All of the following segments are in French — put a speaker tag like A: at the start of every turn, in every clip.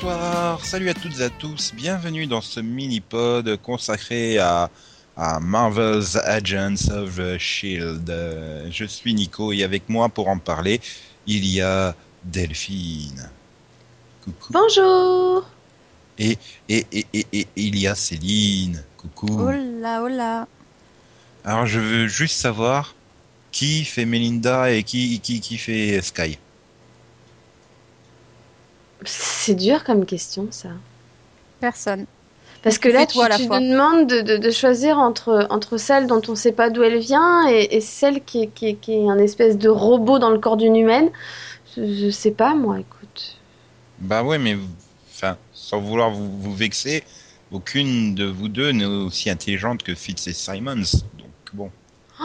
A: bonsoir, salut à toutes et à tous, bienvenue dans ce mini-pod consacré à, à Marvel's Agents of the Shield. Je suis Nico et avec moi pour en parler, il y a Delphine. Coucou.
B: Bonjour
A: Et, et, et, et, et il y a Céline. Coucou.
B: Hola, hola
A: Alors je veux juste savoir qui fait Melinda et qui, qui, qui fait Sky.
B: C'est dur comme question, ça.
C: Personne.
B: Parce que là, tu,
C: la
B: tu nous demandes de, de- de choisir entre, entre celle dont on sait pas d'où elle vient et, et celle qui est, qui, est, qui est un espèce de robot dans le corps d'une humaine. Je, je sais pas, moi, écoute.
A: Bah ouais, mais enfin, sans vouloir vous, vous vexer, aucune de vous deux n'est aussi intelligente que Fitz et Simons. Donc bon.
B: Oh,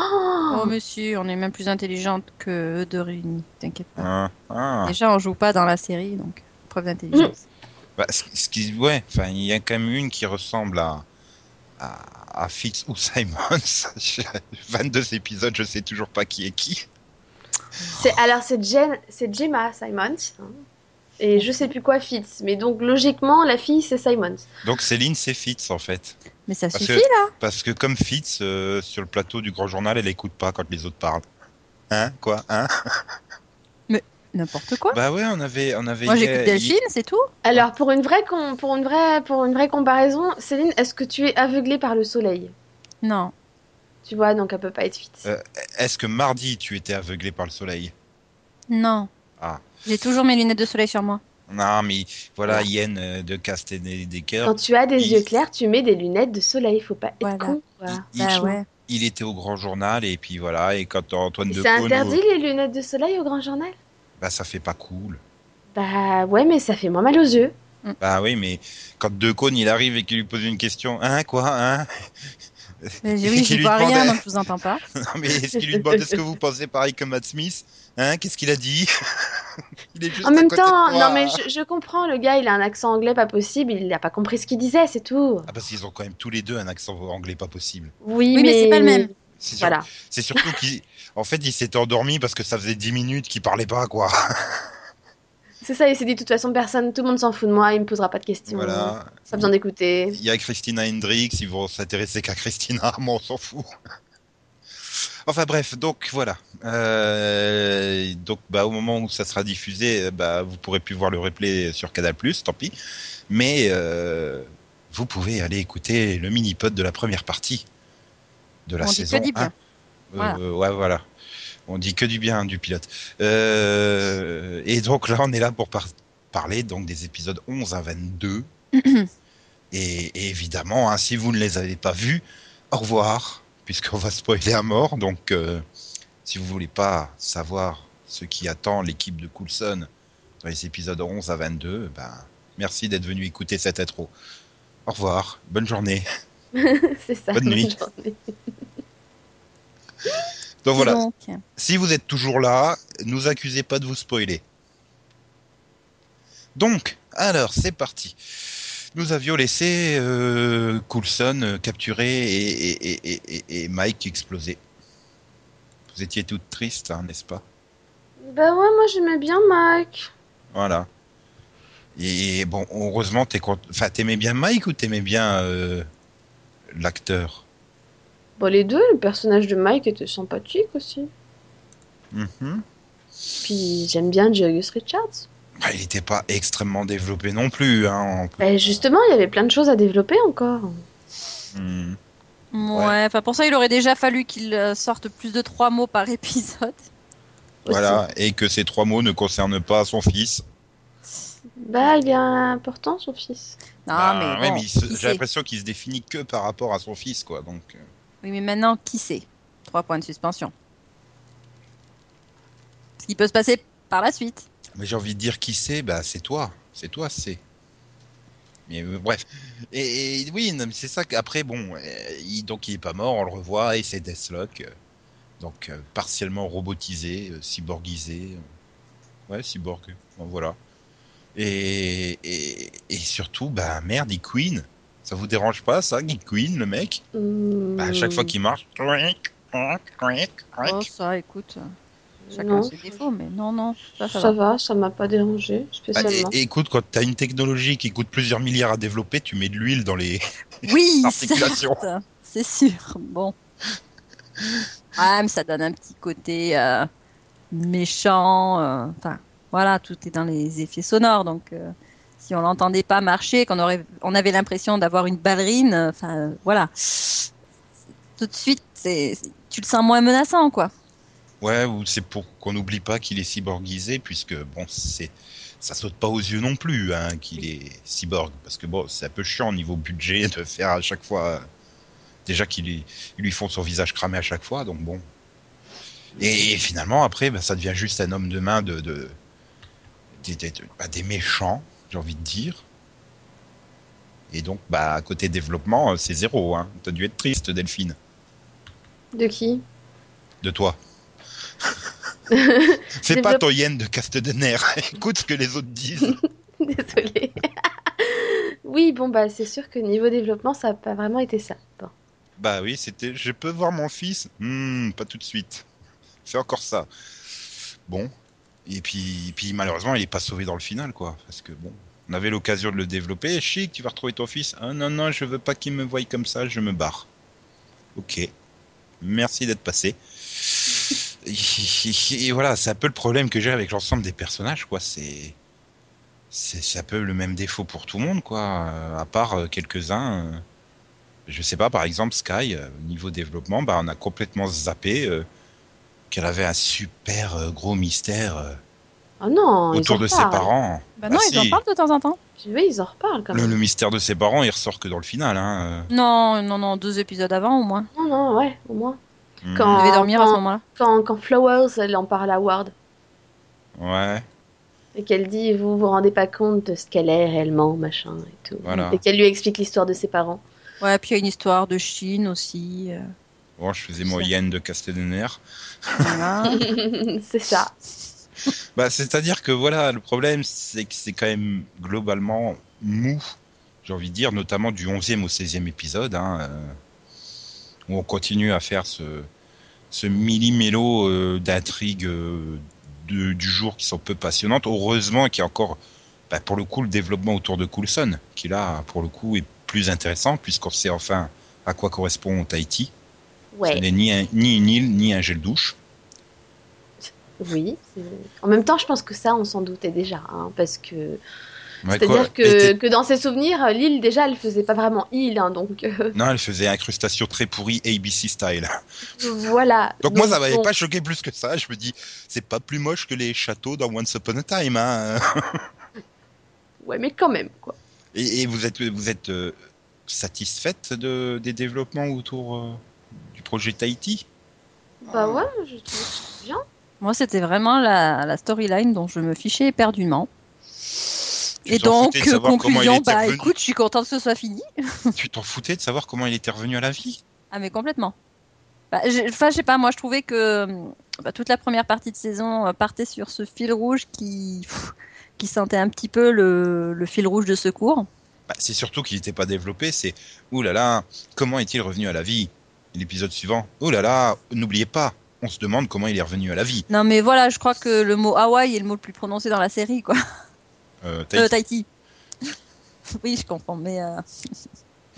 C: Oh, monsieur, on est même plus intelligente que eux de réunis, t'inquiète pas.
A: Ah, ah.
C: Déjà, on joue pas dans la série, donc preuve d'intelligence.
A: Bah, ce, ce qui, ouais, enfin, il y a quand même une qui ressemble à à, à Fitz ou Simons. 22 épisodes, je sais toujours pas qui est qui.
B: c'est, alors, c'est, Jen, c'est Gemma Simons. hein. Et je sais plus quoi Fitz. Mais donc, logiquement, la fille, c'est Simons.
A: Donc Céline, c'est Fitz en fait.
C: Mais ça
A: Parce
C: suffit,
A: que-
C: là
A: Parce que comme Fitz, euh, sur le plateau du Grand Journal, elle écoute pas quand les autres parlent. Hein? Quoi? Hein?
C: N'importe quoi.
A: Bah ouais, on avait, on avait.
C: Moi, j'écoute Delphine, c'est tout.
B: Alors, pour une vraie, com- pour une vraie, pour une vraie comparaison, Céline, est-ce que tu es aveuglée par le soleil?
C: Non.
B: Tu vois, donc elle peut pas être Fitz.
A: Euh, Est-ce que mardi tu étais aveuglé par le soleil?
C: Non.
A: Ah.
C: J'ai toujours mes lunettes de soleil sur moi.
A: Non, mais voilà, Yen euh, de Castanedecker,
B: Quand tu as des
A: il-
B: yeux clairs, tu mets des lunettes de soleil. Faut pas être
C: Voilà.
B: con. quoi.
A: il, il-
C: Bah ouais.
A: il était au Grand Journal et puis voilà, et quand Antoine
B: Et
A: de
B: C'est interdit les lunettes de soleil au grand journal?
A: Bah ça fait pas cool.
B: Bah ouais, mais ça fait moins mal aux yeux.
A: Bah oui, mais quand De il arrive et qu'il lui pose une question, hein quoi, hein?
C: Mais oui,
A: lui
C: vois rien, donc je vous entends pas.
A: Non mais est-ce qu'il lui demande est-ce que vous pensez pareil que Matt Smith? Hein Qu'est-ce qu'il a dit? Il est juste
B: En
A: à
B: même temps, non mais je, je comprends, le gars il a un accent anglais pas possible, il a pas compris ce qu'il disait, c'est tout.
A: Ah parce qu'ils ont quand même tous les deux un accent anglais pas possible.
B: Oui,
C: Oui, mais c'est pas le même.
A: C'est
B: Voilà.
A: Surtout qu'il en fait il s'était endormi parce que ça faisait 10 minutes qu'il parlait pas quoi.
B: C'est ça, il s'est dit de toute façon personne, tout le monde s'en fout de moi, il me posera pas de questions.
A: Voilà.
B: Pas besoin d'écouter.
A: Il y a Christina Hendricks, ils vont s'intéresser qu'à Christina, moi on s'en fout. Enfin bref, donc voilà. Euh, donc bah au moment où ça sera diffusé, bah vous pourrez plus voir le replay sur Canal+, tant pis. Mais euh, vous pouvez aller écouter le mini-pod de la première partie de la
C: On dit
A: saison.
C: que du bien.
A: 1. Euh,
C: Voilà.
A: ouais, voilà. On dit que du bien du pilote. Euh, et donc là, on est là pour par- parler donc des épisodes 11 à 22. et, et évidemment, hein, si vous ne les avez pas vus, au revoir, puisqu'on va spoiler à mort. Donc, euh, si vous voulez pas savoir ce qui attend l'équipe de Coulson dans les épisodes 11 à 22, ben, merci d'être venu écouter cette intro. Au revoir, bonne journée.
B: c'est ça.
A: Bonne nuit.
B: journée.
A: Donc voilà,
C: Donc,
A: Si vous êtes toujours là, nous accusez pas de vous spoiler. Donc, alors, c'est parti. Nous avions laissé euh, Coulson euh, capturé et, et, et, et, et Mike explosé. Vous étiez toutes tristes, hein, n'est-ce pas?
B: Bah ouais, moi j'aimais bien Mike.
A: Voilà. Et bon, heureusement, t'es cont- enfin, t'aimais bien Mike ou t'aimais bien euh, l'acteur
B: Bon, les deux, le personnage de Mike était sympathique aussi.
A: Mhm.
B: Puis j'aime bien Julius Richards.
A: Bah, Il n'était pas extrêmement développé non plus. Hein, en-
B: Bah justement, il y avait plein de choses à développer encore.
A: Hmm.
C: ouais, enfin pour ça, il aurait déjà fallu qu'il euh, sorte plus de trois mots par épisode.
A: Voilà, et que ces trois mots ne concernent pas son fils.
B: Bah, il est important son fils.
C: Non,
A: Bah,
C: mais,
A: ouais,
C: bon,
A: mais il se-
C: qui
A: j'ai l'impression qu'il se définit que par rapport à son fils, quoi. Donc, euh,
C: Oui, mais maintenant, qui sait? Trois points de suspension. Ce qui peut se passer par la suite.
A: mais j'ai envie de dire qui c'est, bah c'est toi, c'est toi, c'est. Mais euh, bref, et, et oui, c'est ça qu'après, bon, euh, il, donc il est pas mort, on le revoit et c'est Deathlock, euh, donc euh, partiellement robotisé, euh, cyborgisé, euh, ouais, cyborg, bon, voilà. Et, et, et surtout, bah merde, il Queen, ça vous dérange pas ça, il Queen, le mec
B: Hmm.
A: Bah, à chaque fois qu'il marche.
C: Oh, ça, écoute. chacun
B: Non.
C: ses défauts, mais non, non, ça, ça,
B: Ça
C: va.
B: va, ça m'a pas dérangé
A: Bah,
B: spécialement.
A: et écoute, quand tu as une technologie qui coûte plusieurs milliards à développer, tu mets de l'huile dans les
C: Oui,
A: articulations.
C: c'est sûr. Bon. Ouais, mais ça donne un petit côté euh, méchant. euh, Enfin, voilà, tout est dans les effets sonores. Donc, euh, si on l'entendait pas marcher, qu'on aurait, on avait l'impression d'avoir une ballerine, euh, enfin, euh, voilà. Tout de suite, c'est, tu le sens moins menaçant, quoi.
A: Ouais, ou c'est pour qu'on n'oublie pas qu'il est cyborgisé, puisque bon, c'est ça saute pas aux yeux non plus hein, qu'il est cyborg, parce que bon, c'est un peu chiant au niveau budget de faire à chaque fois. Déjà qu'ils lui, font son visage cramé à chaque fois, donc bon. Et, finalement, après, bah, ça devient juste un homme de main de, de, des, des- bah, des méchants, j'ai envie de dire. Et donc, bah, côté développement, euh, c'est zéro. Hein. T'as dû être triste, Delphine,
B: De qui?
A: De toi. Fais pas ton yen de Castadener. Écoute ce que les autres disent.
B: Désolée. oui, bon, bah, c'est sûr que niveau développement, ça n'a pas vraiment été ça. Bon.
A: bah oui, c'était. Je peux voir mon fils Hmm, Pas tout de suite. Fais encore ça. Bon. Et puis, malheureusement, il est pas sauvé dans le final, quoi. Parce que bon, on avait l'occasion de le développer. Chic, tu vas retrouver ton fils. Ah non, non, je veux pas qu'il me voie comme ça, je me barre. Ok. Merci d'être passé. Et voilà, c'est un peu le problème que j'ai avec l'ensemble des personnages, quoi. C'est. C'est un peu le même défaut pour tout le monde, quoi. Euh, à part euh, quelques-uns. euh, je sais pas, par exemple, Sky, au niveau développement, bah, on a complètement zappé qu'elle avait un super euh, gros mystère euh,
B: Oh non,
A: autour de ses parents.
C: Bah non,
A: Ah,
C: ils en parlent de temps en temps.
B: Oui, ils en reparlent quand
A: Le,
B: même.
A: le mystère de ses parents, il ressort que dans le final. Hein.
C: Non, non, non, deux épisodes avant au moins.
B: Non, non, ouais, au moins.
A: euh.
B: Quand-
C: devait dormir à ce
B: quand-
C: moment-là.
B: Quand, quand Flowers, elle en parle à Ward,
A: Hmm. Ouais.
B: et qu'elle dit Vous vous rendez pas compte de ce qu'elle est réellement, machin, et tout.
A: Voilà.
B: Et qu'elle lui explique l'histoire de ses parents.
C: Ouais, puis il y a une histoire de Chine aussi. euh,
A: Bon, je faisais mon yen de Castadener.
C: voilà.
B: c'est ça.
A: Bah, c'est-à-dire que voilà, le problème, c'est que c'est quand même globalement mou, j'ai envie de dire, notamment du 11e au 16e épisode, hein, euh, où on continue à faire ce, ce millimélo euh, d'intrigues euh, du jour qui sont peu passionnantes. Heureusement qu'il y a encore, bah, pour le coup, le développement autour de Coulson, qui là, pour le coup, est plus intéressant, puisqu'on sait enfin à quoi correspond Tahiti. Ce
B: Ouais,
A: n'est ni, un- ni une île, ni un gel douche.
B: oui. En même temps, je pense que ça, on s'en doutait déjà. hein, parce que.
A: Ouais,
B: C'est-à-dire que, que dans ses souvenirs, l'île, déjà, elle faisait pas vraiment île. hein, donc, euh,
A: Non, elle faisait incrustation très pourrie ABC style.
B: voilà.
A: Donc, moi, ça m'avait pas choqué plus que ça. Je me dis, c'est pas plus moche que les châteaux dans Once Upon a Time. Hein.
B: Ouais, mais quand même, quoi.
A: Et, et vous êtes, vous êtes euh, satisfaite de, des développements autour euh, projet Tahiti
B: Bah ouais, je trouve bien.
C: Moi, c'était vraiment la, la storyline dont je me fichais éperdument.
A: Tu
C: Et donc, conclusion, bah
A: revenu.
C: écoute, je suis contente que ce soit fini.
A: Tu t'en foutais de savoir comment il était revenu à la vie
C: Ah, mais complètement. Bah, Enfin, je sais pas, moi je trouvais que bah, toute la première partie de saison euh, partait sur ce fil rouge qui, pff, qui sentait un petit peu le, le fil rouge de secours.
A: Bah, C'est surtout qu'il n'était pas développé. C'est, ouh là là, comment est-il revenu à la vie L'épisode suivant, ouh là là, n'oubliez pas, on se demande comment il est revenu à la vie.
C: Non, mais voilà, je crois que le mot Hawaï est le mot le plus prononcé dans la série, quoi.
A: Euh,
C: Euh,
A: Tahiti.
C: Oui, je comprends, mais euh,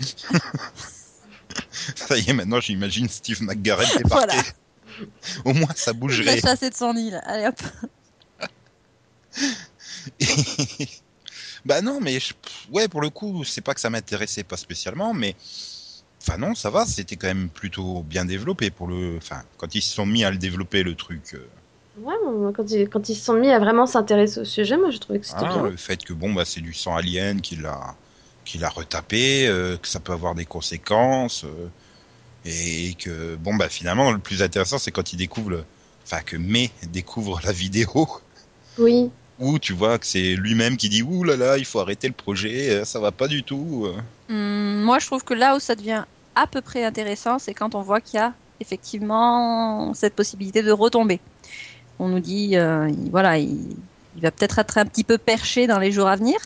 A: Ça y est, maintenant j'imagine Steve McGarrett débarquer.
C: Voilà.
A: Au moins ça bougerait.
C: l'a chassé de son île. Allez hop.
A: bah non, mais je- ouais, pour le coup, c'est pas que ça m'intéressait pas spécialement, mais enfin non, ça va, c'était quand même plutôt bien développé pour le. Enfin, quand ils se sont mis à le développer le truc. euh,
B: Ouais, moi, quand ils, quand ils se sont mis à vraiment s'intéresser au sujet, moi, je trouvais que c'était
A: hein,
B: bien.
A: le fait que bon bah c'est du sang alien qui l'a qui l'a retapé, euh, que ça peut avoir des conséquences, euh, et que bon bah finalement le plus intéressant c'est quand ils découvrent, le... enfin que May découvre la vidéo.
B: Oui.
A: Où tu vois que c'est lui-même qui dit ouh là là, il faut arrêter le projet, ça va pas du tout.
C: Hum, moi, je trouve que là où ça devient à peu près intéressant, c'est quand on voit qu'il y a effectivement cette possibilité de retomber. On nous dit, euh, il- voilà, il, il va peut-être être un petit peu perché dans les jours à venir.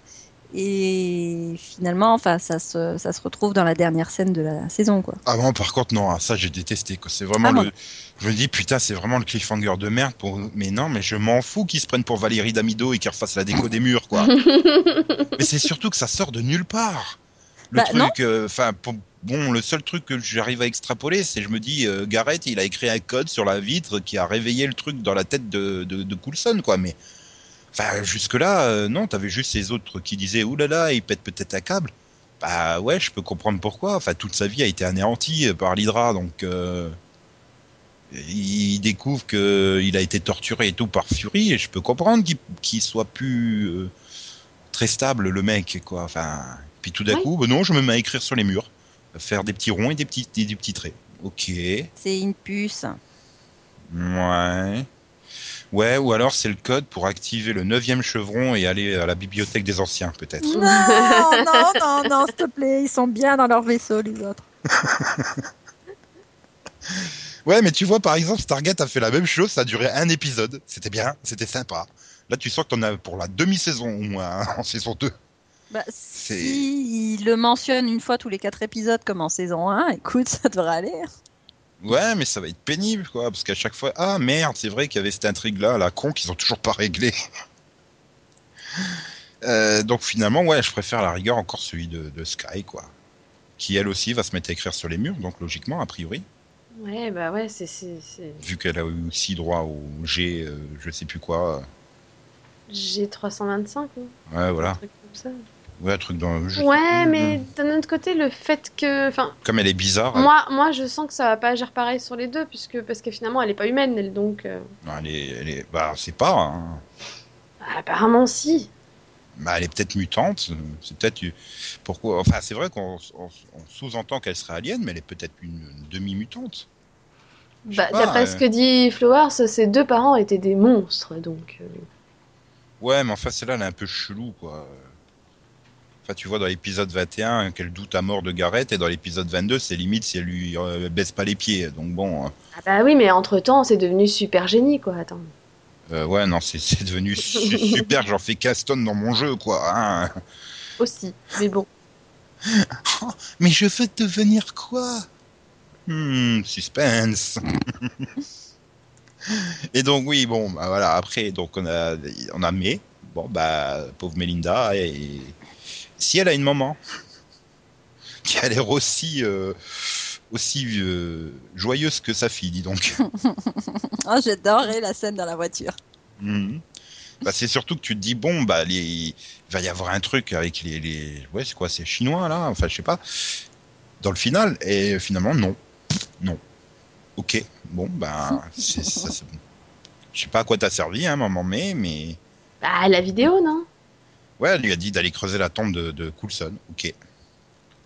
C: Et finalement, enfin, ça se, ça se retrouve dans la dernière scène de la saison, quoi.
A: Ah bon, par contre, non, ça j'ai détesté. C'est vraiment
C: Ah bon
A: le. Je me dis, putain, c'est vraiment le cliffhanger de merde. Pour... Mais non, mais je m'en fous qu'ils se prennent pour Valérie Damido et qu'ils refassent la déco des murs, quoi. mais c'est surtout que ça sort de nulle part. Le
C: Bah,
A: truc, euh, enfin, pour- bon, le seul truc que j'arrive à extrapoler, c'est je me dis, euh, Garrett, il a écrit un code sur la vitre qui a réveillé le truc dans la tête de, de, de Coulson, quoi. Mais, enfin, jusque-là, euh, non, t'avais juste ces autres qui disaient, oulala, il pète peut-être un câble. Bah ouais, je peux comprendre pourquoi. Enfin, toute sa vie a été anéantie euh, par l'Hydra, donc euh, il découvre que il a été torturé et tout par Fury, et je peux comprendre qu'il qu'il soit plus très stable le mec, quoi. Enfin, puis tout d'un
B: Oui.
A: coup, bah non, je me mets à écrire sur les murs, faire des petits ronds et des petits des, des petits traits. Ok,
C: C'est une puce.
A: ouais. Ouais, ou alors c'est le code pour activer le neuvième chevron et aller à la bibliothèque des anciens, peut-être.
C: Non, non, non, non, s'il te plaît, ils sont bien dans leur vaisseau, les autres.
A: Ouais, mais tu vois, par exemple, Stargate a fait la même chose, ça a duré un épisode. C'était bien, c'était sympa. Là, tu sens que t'en as pour la demi-saison au moins, hein, en saison 2.
C: Bah, si il le mentionne une fois tous les quatre épisodes comme en saison 1, écoute, ça devrait aller.
A: Ouais, mais ça va être pénible, quoi, parce qu'à chaque fois, ah merde, c'est vrai qu'il y avait cette intrigue-là, la con, qu'ils ont toujours pas réglé. Euh, donc finalement, ouais, je préfère à la rigueur encore celui de, de Sky, quoi. Qui elle aussi va se mettre à écrire sur les murs, donc logiquement, a priori,
B: Ouais, bah ouais, c'est.
A: vu qu'elle a eu aussi droit au G, euh, je sais plus quoi.
B: J'ai 325, ou
A: Ouais, voilà.
B: un truc comme ça.
A: Ouais, un truc dans.
B: Ouais, mais d'un autre côté, le fait que. Enfin,
A: Comme elle est bizarre.
B: moi, moi, je sens que ça va pas agir pareil sur les deux, puisque, parce que finalement, elle est pas humaine, elle, donc. euh,
A: Non, elle est, elle est, bah, c'est pas. hein.
B: bah, apparemment, si.
A: Bah, elle est peut-être mutante. euh, C'est peut-être. Pourquoi Enfin, c'est vrai qu'on on- on sous-entend qu'elle serait alien, mais elle est peut-être une, une demi-mutante.
B: Bah, D'après
A: euh.
B: ce que dit Flowers, ses deux parents étaient des monstres, donc. euh,
A: Ouais, mais enfin, celle-là, elle est un peu chelou, quoi. Enfin, tu vois dans l'épisode 21 qu'elle doute à mort de Garrett, et dans l'épisode 22, c'est limite si elle lui euh, baisse pas les pieds. Donc bon. euh,
B: Ah bah oui, mais entre-temps, c'est devenu super génie, quoi. Attends.
A: euh, ouais, non, c'est devenu su- super. J'en fais 15 tonnes dans mon jeu, quoi. hein.
B: Aussi. Mais bon.
A: Mais je veux devenir quoi? Hmm, suspense. et donc oui, bon, bah, voilà. Après, donc on a, on a May. Bon, bah, pauvre Melinda. Et si elle a une maman qui a l'air aussi, euh, aussi euh, joyeuse que sa fille, dis donc.
C: Oh, J'adorais la scène dans la voiture.
A: Mhm. Bah, c'est surtout que tu te dis bon bah les... il va y avoir un truc avec les, les... ouais c'est quoi c'est chinois là enfin je sais pas dans le final et finalement non non ok bon bah c'est ça je sais pas à quoi t'as servi hein maman mais mais
B: Bah, la vidéo, non?
A: Ouais elle lui a dit d'aller creuser la tombe de, de Coulson ok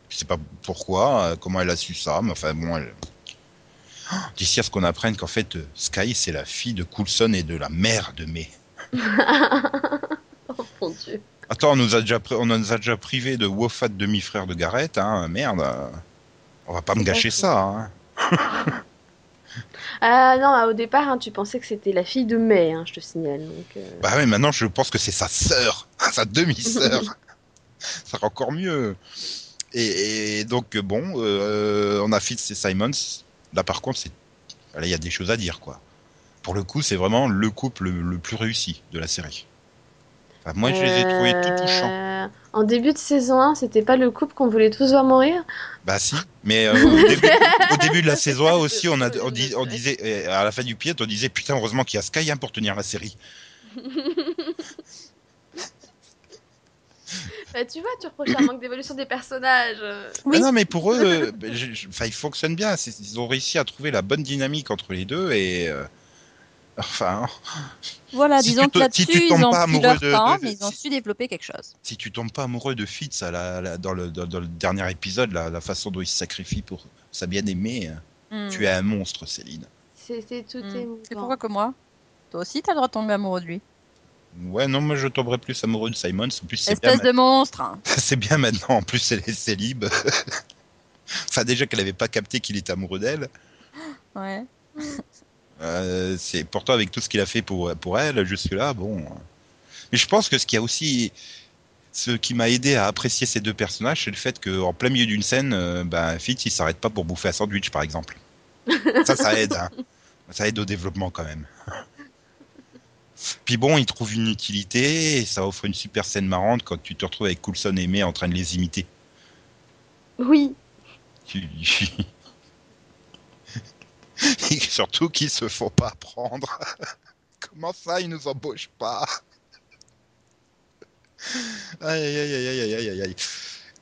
A: je sais pas pourquoi euh, comment elle a su ça mais enfin bon elle Oh, d'ici à ce qu'on apprenne qu'en fait euh, Sky c'est la fille de Coulson et de la mère de May
B: Oh mon dieu.
A: Attends, on nous a déjà, on nous a déjà privé de Wofat demi-frère de Garrett, hein, merde. On va pas me gâcher ça, hein.
B: Ah non, au départ, hein, tu pensais que c'était la fille de May, hein, je te signale. Donc, euh,
A: Bah ouais, maintenant je pense que c'est sa sœur, sa demi-sœur. ça sera encore mieux. Et, et donc bon, euh, on a Fitz et Simons. Là par contre, il y a des choses à dire, quoi. Pour le coup, c'est vraiment le couple le, le plus réussi de la série. Enfin, moi, je les ai trouvés tout touchants.
B: En début de saison 1, c'était pas le couple qu'on voulait tous voir mourir?
A: Bah si, mais euh, au, début, au début de la saison 1 aussi, on, a, on, dis- on disait, à la fin du pilote, on disait putain, heureusement qu'il y a Sky hein, pour tenir la série.
B: Bah, tu vois, tu reproches un manque d'évolution des personnages.
C: Oui.
A: Non, mais pour eux, euh, bah, je- je- enfin, ils fonctionnent bien. Ils ont réussi à trouver la bonne dynamique entre les deux et. euh, enfin,
C: Voilà,
A: Si
C: disons
A: tu
C: que
A: si
C: là-dessus,
A: tombes
C: ils ont
A: pas
C: pris
A: amoureux
C: leur
A: de-
C: temps,
A: de-
C: mais ils ont
A: si-
C: su développer quelque chose.
A: si tu tombes pas amoureux de Fitz à la- la- dans, le, dans, dans le dernier épisode, la, la façon dont il se sacrifie pour sa bien-aimée, euh,
C: Hmm.
A: tu es un monstre, Céline.
B: C'était tout
C: Hmm.
B: émouvant.
C: C'est pourquoi que moi Toi aussi, t'as le droit de tomber amoureux de lui.
A: Ouais, non, moi je tomberais plus amoureux de Simon. En plus, c'est bien,
C: Espèce de monstre.
A: c'est bien maintenant. En plus, elle est célib. enfin, déjà qu'elle avait pas capté qu'il était amoureux d'elle.
C: Ouais.
A: Euh, c'est pourtant avec tout ce qu'il a fait pour pour elle jusque là bon mais je pense que ce qui a aussi ce qui m'a aidé à apprécier ces deux personnages, c'est le fait qu'en plein milieu d'une scène, euh, bah, Fitz il s'arrête pas pour bouffer un sandwich, par exemple. ça, ça aide. Hein. Ça aide au développement quand même. Puis bon, il trouve une utilité et ça offre une super scène marrante quand tu te retrouves avec Coulson et May en train de les imiter.
B: Oui.
A: Et surtout qu'ils se font pas prendre. Comment ça, ils nous embauchent pas? Aïe aïe aïe aïe aïe aïe aïe aïe.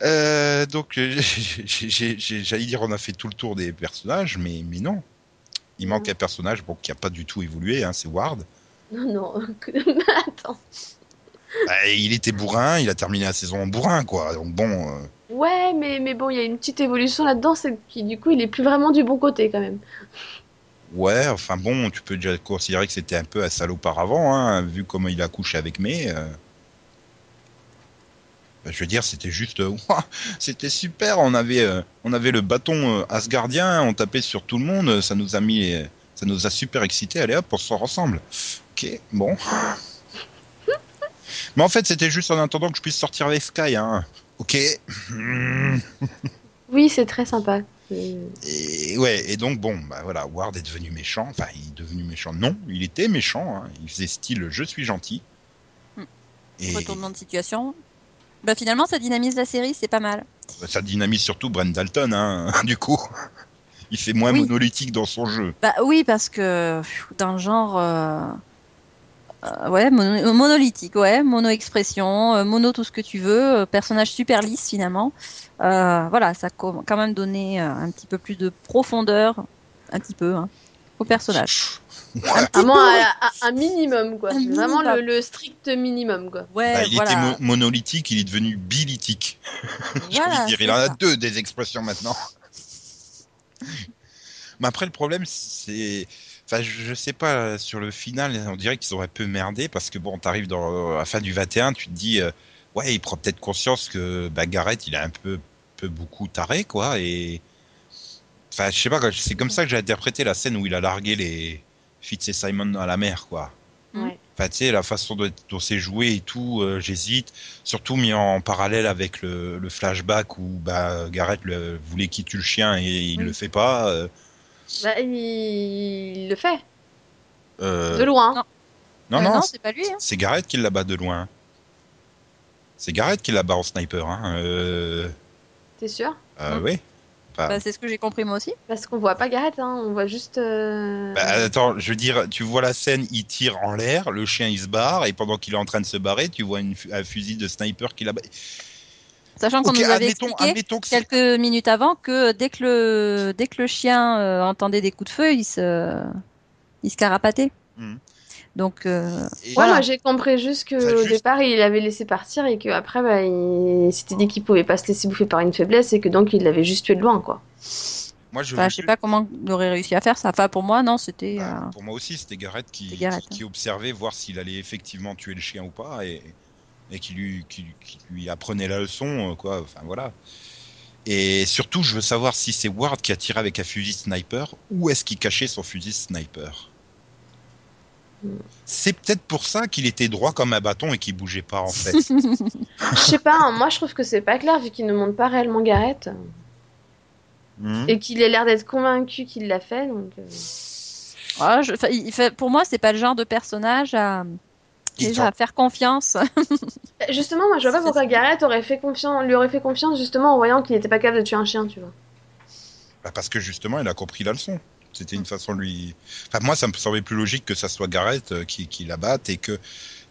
A: Euh, donc, euh, j'allais dire, on a fait tout le tour des personnages, mais, mais non. Il manque un personnage bon, qui a pas du tout évolué, hein, c'est Ward.
B: Non, non. Attends.
A: Bah, il était bourrin, il a terminé la saison en bourrin, quoi. Donc bon, euh,
B: Ouais, mais, mais bon, il y a une petite évolution là-dedans, c'est que du coup, il est plus vraiment du bon côté quand même.
A: ouais, enfin bon, tu peux déjà considérer que c'était un peu un salaud auparavant, hein, vu comment il a couché avec May. euh. Bah, je veux dire, c'était juste, euh, c'était super. On avait, euh, on avait le bâton asgardien, on tapait sur tout le monde, ça nous a mis, ça nous a super excités. Allez hop, on sort ensemble. Ok, bon. Mais en fait, c'était juste en attendant que je puisse sortir avec Sky. Hein. Ok.
B: Oui, c'est très sympa.
A: Et ouais, et donc bon, bah voilà, Ward est devenu méchant. Enfin, il est devenu méchant. Non, il était méchant. hein. Il faisait style je suis gentil.
C: Hmm.
A: Et
C: Retournement de situation. Bah finalement, ça dynamise la série, c'est pas mal.
A: bah, ça dynamise surtout Brent Dalton, hein, du coup. Il fait moins
C: Oui.
A: monolithique dans son jeu.
C: Bah oui, parce que dans le genre, euh, ouais, mono- monolithique, ouais, mono-expression, euh, mono tout ce que tu veux, euh, personnage super lisse finalement. Euh, voilà, ça a quand même donné euh, un petit peu plus de profondeur, un petit peu, hein, au personnage. Un petit
B: Vraiment
C: peu,
B: un, minimum, quoi.
C: Un
B: Vraiment
C: minimum.
B: le, le strict minimum, quoi.
C: ouais,
A: Bah, il
C: voilà.
A: était mo- monolithique, il est devenu bilitique. J'ai
C: Voilà,
A: envie de dire, il en a deux des expressions maintenant. Mais après, le problème, c'est. Enfin, je je sais pas, sur le final, on dirait qu'ils auraient peu merdé parce que bon, t'arrives dans la fin du 21, tu te dis, euh, ouais, il prend peut-être conscience que bah, Garrett, il est un peu, peu beaucoup taré, quoi, et. Enfin, je sais pas, c'est comme ça que j'ai interprété la scène où il a largué les Fitz et Simon à la mer, quoi.
B: Ouais.
A: Enfin, tu sais, la façon dont, dont c'est joué et tout, euh, j'hésite. Surtout mis en parallèle avec le, le flashback où bah, Garrett le, voulait qu'il tue le chien et il
C: Oui.
A: le fait pas. euh,
B: Bah, il... il le fait.
A: euh,
B: De loin.
C: non.
A: Non,
C: Euh,
A: non,
C: non, c'est pas lui. hein.
A: c'est Garrett qui l'abat de loin. C'est Garrett qui l'abat en sniper. Hein. Euh,
B: T'es sûr?
A: Euh,
C: Mm.
A: Oui. Enfin,
C: Bah, c'est ce que j'ai compris moi aussi.
B: Parce qu'on voit pas Gareth, hein. On voit juste. euh,
A: bah, attends, je veux dire, tu vois la scène, il tire en l'air, le chien il se barre, et pendant qu'il est en train de se barrer, tu vois une, un fusil de sniper qui l'abat.
C: Sachant qu'on nous avait
A: admettons,
C: expliqué
A: admettons que c'est
C: quelques minutes avant que dès que le, dès que le chien euh, entendait des coups de feu, il se, il se carapatait.
A: Mhm.
C: Donc, euh,
B: Ouais,
C: Voilà.
B: moi j'ai compris juste que
A: Enfin,
B: au
A: juste-
B: départ il l'avait laissé partir et qu'après bah, il s'était dit qu'il pouvait pas se laisser bouffer par une faiblesse et que donc il l'avait juste tué de loin quoi.
A: Moi, je
C: enfin, je sais pas comment il aurait réussi à faire ça. Enfin, pour moi, non, c'était.
A: Bah,
C: euh,
A: Pour moi aussi, c'était Garrett qui,
C: C'est Garrett,
A: qui, qui observait voir s'il allait effectivement tuer le chien ou pas et, et qui, lui, qui, qui lui apprenait la leçon, euh, quoi. Enfin, voilà. Et surtout, je veux savoir si c'est Ward qui a tiré avec un fusil sniper ou est-ce qu'il cachait son fusil sniper.
B: Hmm.
A: C'est peut-être pour ça qu'il était droit comme un bâton et qu'il bougeait pas, en fait.
B: Je sais pas, hein, moi je trouve que c'est pas clair vu qu'il ne montre pas réellement Gareth
A: Hmm.
B: et qu'il a l'air d'être convaincu qu'il l'a fait donc. euh,
C: ouais, je- enfin, il fait, pour moi, c'est pas le genre de personnage à, déjà, faire confiance.
B: Justement, moi je vois pas pourquoi. Gareth aurait fait confiance, lui aurait fait confiance justement en voyant qu'il était pas capable de tuer un chien, tu vois.
A: Bah, parce que justement, il a compris la leçon. C'était une façon de lui. Enfin, moi, ça me semblait plus logique que ça soit Garrett euh, qui, qui la batte et que,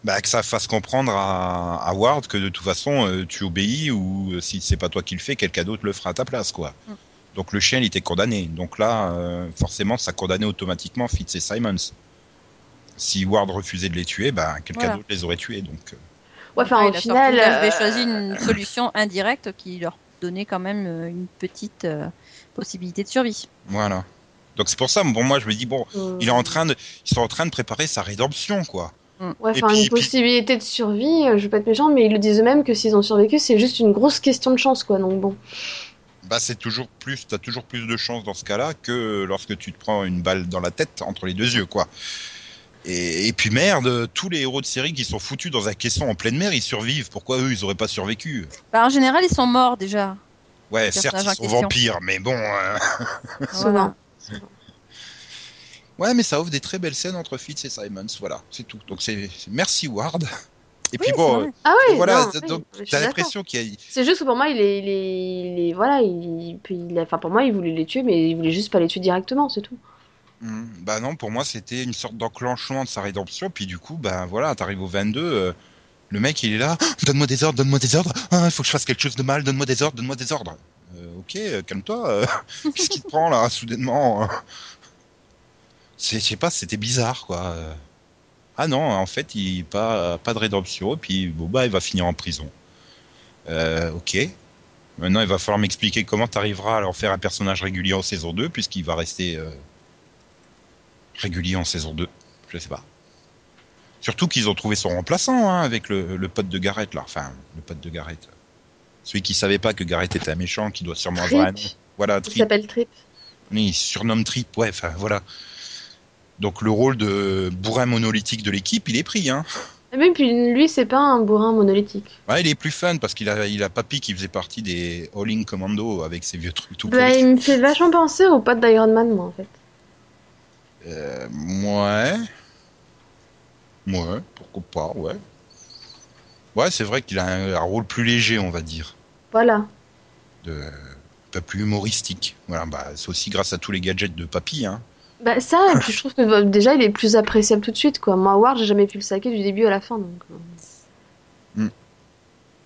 A: bah, que ça fasse comprendre à, à Ward que de toute façon, euh, tu obéis ou euh, si c'est pas toi qui le fais, quelqu'un d'autre le fera à ta place, quoi.
C: Mm.
A: Donc le chien, il était condamné. Donc là, euh, forcément, ça condamnait automatiquement Fitz et Simons. Si Ward refusait de les tuer, bah, quelqu'un
C: Voilà.
A: d'autre les aurait tués. Donc, euh,
B: Ouais, enfin
C: Ouais,
B: au final.
C: avait
B: euh,
C: choisi une solution indirecte qui leur donnait quand même euh, une petite euh, possibilité de survie.
A: voilà. Donc c'est pour ça, bon, moi, je me dis, bon,
B: euh,
A: il est en train de, ils sont en train de préparer sa rédemption, quoi.
B: Ouais,
A: Et
B: enfin,
A: puis-
B: une
A: puis-
B: possibilité de survie, je veux pas être méchant, mais ils le disent eux-mêmes que s'ils ont survécu, c'est juste une grosse question de chance, quoi. Donc bon.
A: bah c'est toujours plus, t'as toujours plus de chance dans ce cas-là que lorsque tu te prends une balle dans la tête entre les deux yeux, quoi. Et, et puis merde, tous les héros de série qui sont foutus dans un caisson en pleine mer, ils survivent. Pourquoi eux, ils auraient pas survécu?
C: Bah, en général, ils sont morts déjà.
A: Ouais, certes, ils sont vampires, mais bon. euh,
B: Souvent.
A: Ouais, mais ça offre des très belles scènes entre Fitz et Simons. Voilà, c'est tout. Donc c'est merci Ward. Et puis
C: Oui,
A: bon.
B: Ah oui,
A: voilà,
B: oui,
A: t'as l'impression qu'il y a.
B: C'est juste que pour moi, il est, il est, il est- voilà, il, puis il a- enfin pour moi, il voulait les tuer, mais il voulait juste pas les tuer directement, c'est tout.
A: Hmm, Bah non, pour moi c'était une sorte d'enclenchement de sa rédemption. Puis du coup, bah voilà, t'arrives au 22. euh, le mec il est là, donne-moi des ordres, donne-moi des ordres. Ah, il faut que je fasse quelque chose de mal, donne-moi des ordres, donne-moi des ordres. Euh, ok, euh, calme-toi. Qu'est-ce qui te prend là, soudainement C'est, je sais pas, c'était bizarre quoi. Ah non, en fait, il pas pas de rédemption. Et puis bon bah il va finir en prison. Ok. Maintenant, il va falloir m'expliquer comment t'arriveras à en faire un personnage régulier en saison 2, puisqu'il va rester euh, régulier en saison 2. Je sais pas. Surtout qu'ils ont trouvé son remplaçant hein, avec le, le pote de Garrett là. Enfin, le pote de Garrett. Celui qui savait pas que Garrett était un méchant, qui doit sûrement avoir un nom.
B: Trip,
A: Voilà,
B: il s'appelle Trip.
A: Oui, il surnomme Trip, ouais, enfin voilà. Donc le rôle de bourrin monolithique de l'équipe, il est pris, hein.
B: Même puis lui, c'est pas un bourrin monolithique.
A: Ouais, il est plus fun parce qu'il a, il a Papy qui faisait partie des All-In Commando avec ses vieux trucs tout
B: Bah, il me fait vachement penser au pote d'Iron Man, moi, en fait.
A: Euh, ouais. Ouais, pourquoi pas, ouais. Ouais, c'est vrai qu'il a un, un rôle plus léger, on va dire.
B: Voilà.
A: De, un peu plus humoristique. Voilà, bah, c'est aussi grâce à tous les gadgets de Papy, hein.
B: Bah ça, et puis je trouve que bah, déjà, il est plus appréciable tout de suite, quoi. Moi, Ward, j'ai jamais pu le saquer du début à la fin, donc... euh.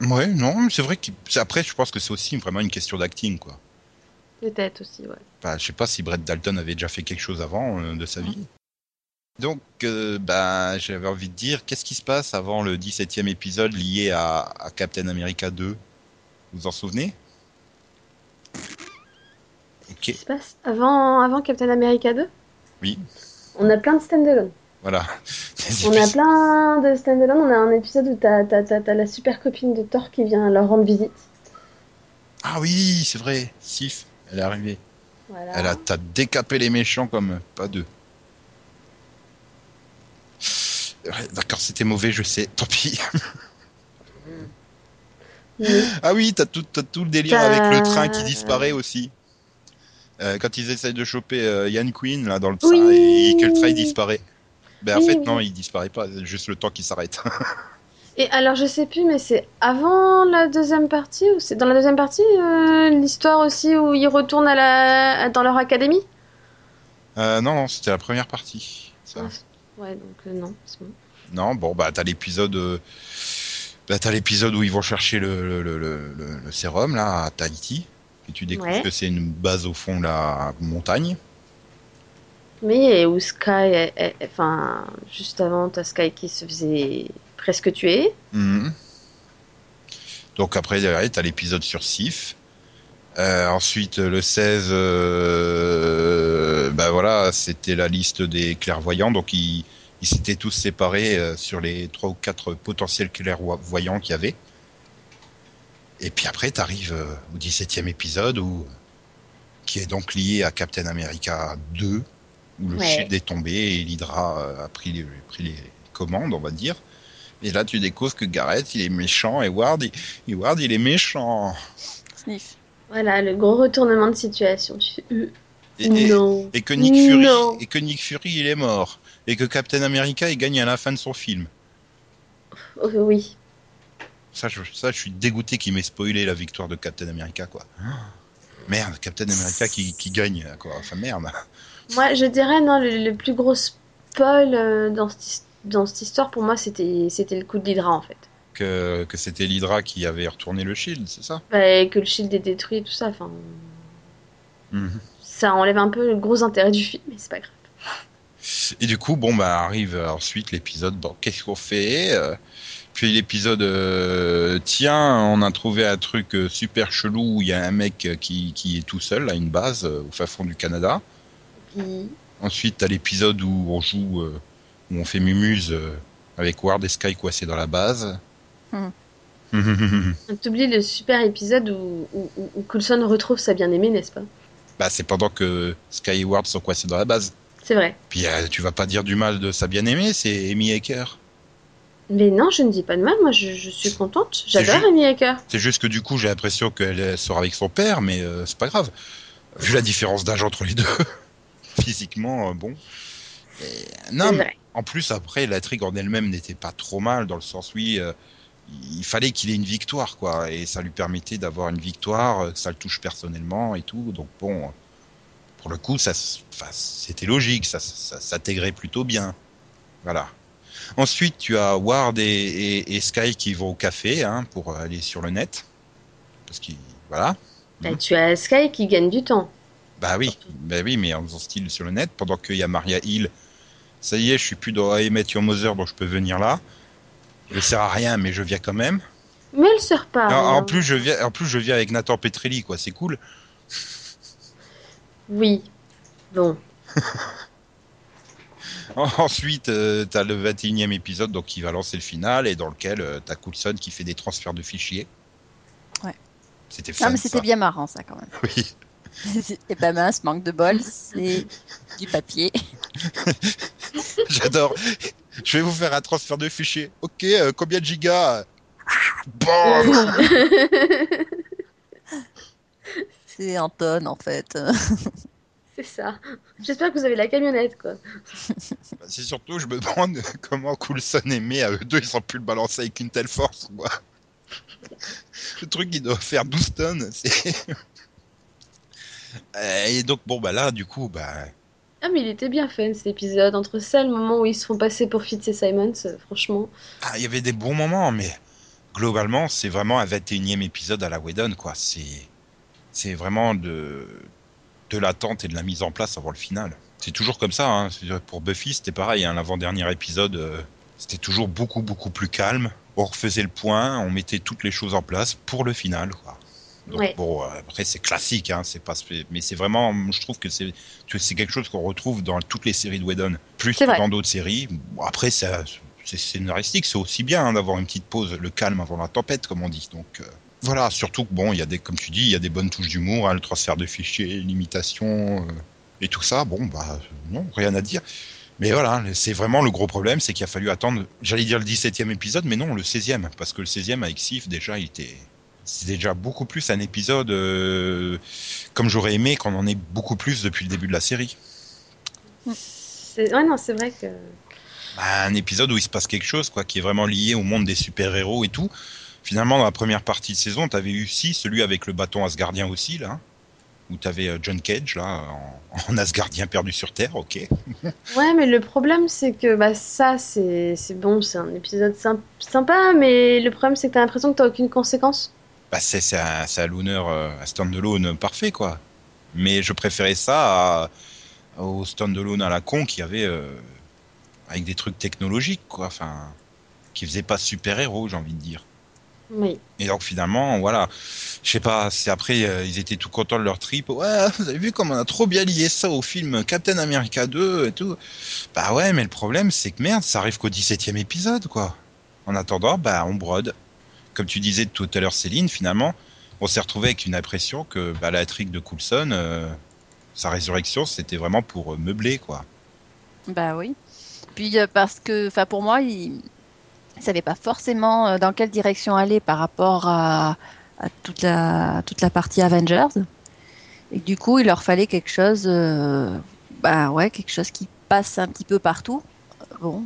A: Ouais, non, c'est vrai que après, je pense que c'est aussi vraiment une question d'acting, quoi.
B: Peut-être aussi, ouais.
A: Enfin, je sais pas si Brett Dalton avait déjà fait quelque chose avant euh, de sa vie. Donc, euh, bah, j'avais envie de dire, qu'est-ce qui se passe avant le 17e épisode lié à, à Captain America 2 Vous vous en souvenez? Ok,
B: Qu'est-ce qui se passe avant, avant Captain America 2
A: Oui.
B: On a plein de stand-alone.
A: voilà.
B: On a plein de stand-alone. On a un épisode où t'as, t'as, t'as, t'as la super copine de Thor qui vient leur rendre visite.
A: Ah oui, c'est vrai, Sif, elle est arrivée.
B: Voilà.
A: Elle a t'as décapé les méchants comme pas deux. Ouais, D'accord, c'était mauvais, je sais, tant pis. Ah oui, t'as tout, t'as tout le délire avec le train qui disparaît aussi. Euh, quand ils essayent de choper euh, Yann Queen là dans le train
B: Oui.
A: et que le train il disparaît. Ben en
B: Oui,
A: fait
B: oui.
A: non, il disparaît pas, c'est juste le temps qui s'arrête.
B: Et alors, je sais plus, mais c'est avant la deuxième partie ou c'est dans la deuxième partie euh, l'histoire aussi où ils retournent à la dans leur académie?
A: Euh, non non, c'était la première partie. ça.
B: Ouais, donc euh, non, c'est bon.
A: Non, bon bah t'as l'épisode, bah, t'as l'épisode où ils vont chercher le, le, le, sérum là à Tahiti et tu découvres
B: Ouais.
A: que c'est une base au fond de la montagne.
B: Mais où Sky, enfin, juste avant, t'as Sky qui se faisait presque tuer.
A: Mhm. Donc après, derrière, t'as l'épisode sur Sif. Euh, ensuite, le 16, euh, bah voilà, c'était la liste des clairvoyants. Donc ils, ils s'étaient tous séparés euh, sur les trois ou quatre potentiels clairvoyants qu'il y avait. Et puis après, t'arrives euh, au 17e épisode où, qui est donc lié à Captain America 2, où le
B: Ouais.
A: shield est tombé et l'Hydra a pris les, pris les commandes, on va dire. Et là, tu découvres que Garrett, il est méchant et Ward, il, et Ward, il est méchant.
C: Sniff.
B: Voilà, le gros retournement de situation. Tu fais, euh,
A: Et, et-
B: non.
A: et que Nick Fury,
B: Non.
A: et que Nick Fury, il est mort. Et que Captain America, il gagne à la fin de son film.
B: Oh, oui.
A: Ça, je, ça, je suis dégoûté qu'il m'ait spoilé la victoire de Captain America, quoi. Merde, Captain America qui, qui gagne, quoi. Enfin, merde.
B: Moi, je dirais, non, le, le plus gros spoil euh, dans cette, his- dans cette histoire, pour moi, c'était c'était le coup de l'Hydra, en fait.
A: Que, que c'était l'Hydra qui avait retourné le shield, c'est ça?
B: Bah, et que le shield est détruit et tout ça, enfin...
A: Mhm.
B: Ça enlève un peu le gros intérêt du film, mais c'est pas grave.
A: Et du coup, bon, bah, arrive ensuite l'épisode. Bon, qu'est-ce qu'on fait? Euh, Puis l'épisode, euh, tiens, on a trouvé un truc euh, super chelou où il y a un mec qui, qui est tout seul à une base euh, au fin fond du Canada. Ensuite, t'as l'épisode où on joue, euh, où on fait mumuse euh, avec Ward et Sky coincés dans la base.
C: Mhm.
B: t'oublies le super épisode où, où, où- où Coulson retrouve sa bien-aimée, n'est-ce pas?
A: Bah, c'est pendant que Sky et Ward sont coincés dans la base.
B: C'est vrai.
A: Puis euh, tu vas pas dire du mal de sa bien-aimée, c'est Amy Aker.
B: Mais non, je ne dis pas de mal, moi je, je suis contente. J'adore Amy Aker.
A: C'est juste que du coup, j'ai l'impression qu'elle sort avec son père, mais euh, c'est pas grave. Vu la différence d'âge entre les deux, physiquement, euh, bon. Et- non, mais. En plus, après, l'intrigue en elle-même n'était pas trop mal, dans le sens, oui, euh, il fallait qu'il ait une victoire, quoi. Et ça lui permettait d'avoir une victoire, euh, que ça le touche personnellement et tout. Donc, bon, pour le coup, ça, c'était logique, ça, ça s'intégrait plutôt bien. Voilà. Ensuite, tu as Ward et, et- et Sky qui vont au café hein, pour aller sur le net. Parce qu'ils. Voilà.
B: Bah, tu as Sky qui gagne du temps.
A: Bah oui, bah oui, mais en faisant style sur le net, pendant qu'il y a Maria Hill. Ça y est, je suis plus dans I Met Your Mother, donc je peux venir là. Je sers à rien, mais je viens quand même.
B: Mais elle sert pas.
A: en, en plus, je viens, en plus, je viens avec Nathan Petrelli, quoi. C'est cool.
B: Oui. Bon.
A: Ensuite, euh, t'as le 21e épisode, donc qui va lancer le final, et dans lequel euh, t'as Coulson qui fait des transferts de fichiers.
C: Ouais.
A: C'était
C: Non,
A: fun.
C: mais c'était bien marrant, ça, quand même.
A: Oui.
C: Et ben mince, manque de bol, c'est du papier.
A: J'adore. Je vais vous faire un transfert de fichiers. Ok, euh, combien de gigas Bon.
C: C'est en tonnes, en fait.
B: C'est ça. J'espère que vous avez la camionnette, quoi.
A: Bah, C'est surtout, je me demande comment Coulson et May, à eux deux, ils ont pu le balancer avec une telle force. Quoi. Le truc, il doit faire 12 tonnes. c'est- Et donc, bon, bah là, du coup, bah,
B: Ah, mais il était bien fun cet épisode. Entre ça, le moment où ils se font passer pour Fitz et Simons, euh, franchement.
A: ah, il y avait des bons moments, mais globalement, c'est vraiment un 21e épisode à la Whedon, quoi. C'est, c'est vraiment de, de l'attente et de la mise en place avant le final. C'est toujours comme ça, hein. Pour Buffy, c'était pareil, hein. L'avant-dernier épisode, euh, c'était toujours beaucoup, beaucoup plus calme. On refaisait le point, on mettait toutes les choses en place pour le final, quoi. Donc,
B: Ouais.
A: bon, euh, après, c'est classique, hein. C'est pas, mais c'est vraiment, je trouve que c'est, c'est quelque chose qu'on retrouve dans toutes les séries de Whedon. Plus que
B: vrai.
A: dans d'autres séries. Après, ça, c'est scénaristique, c'est aussi bien hein, d'avoir une petite pause, le calme avant la tempête, comme on dit. Donc euh, voilà, surtout que bon, il y a des, comme tu dis, il y a des bonnes touches d'humour, hein, le transfert de fichiers, l'imitation euh, et tout ça. Bon, bah non, rien à dire. Mais voilà, c'est vraiment le gros problème, c'est qu'il a fallu attendre, j'allais dire le 17e épisode, mais non, le 16e, parce que le 16e avec Sif, déjà, il était, c'est déjà beaucoup plus un épisode euh, comme j'aurais aimé qu'on en ait beaucoup plus depuis le début de la série.
B: C'est... Ouais, non, c'est vrai que.
A: Bah, un épisode où il se passe quelque chose, quoi, qui est vraiment lié au monde des super-héros et tout. Finalement, dans la première partie de saison, t'avais eu aussi celui avec le bâton Asgardien aussi, là. Où t'avais euh, John Cage, là, en, en Asgardien perdu sur Terre, ok.
B: Ouais, mais le problème, c'est que bah, ça, c'est, c'est bon, c'est un épisode symp- sympa, mais le problème, c'est que t'as l'impression que t'as aucune conséquence.
A: Bah, c'est, c'est un, c'est un loner, euh, un stand-alone parfait, quoi. Mais je préférais ça à- au stand-alone à la con qui avait, euh, avec des trucs technologiques, quoi. Enfin, qui faisait pas super-héros, j'ai envie de dire.
B: Oui.
A: Et donc finalement, voilà, je sais pas, c'est après, euh, ils étaient tout contents de leur trip. Ouais, vous avez vu comme on a trop bien lié ça au film Captain America 2 et tout. Bah ouais, mais le problème, c'est que merde, ça arrive qu'au 17 e épisode, quoi. En attendant, bah on brode. Comme tu disais tout à l'heure, Céline, finalement, on s'est retrouvé avec une impression que bah, la trick de Coulson, euh, sa résurrection, c'était vraiment pour euh, meubler, quoi.
C: Bah oui. Puis euh, parce que, enfin pour moi, il ne savait pas forcément dans quelle direction aller par rapport à, toute la toute la partie Avengers. Et du coup, il leur fallait quelque chose, bah ouais, quelque chose qui passe un petit peu partout. Bon,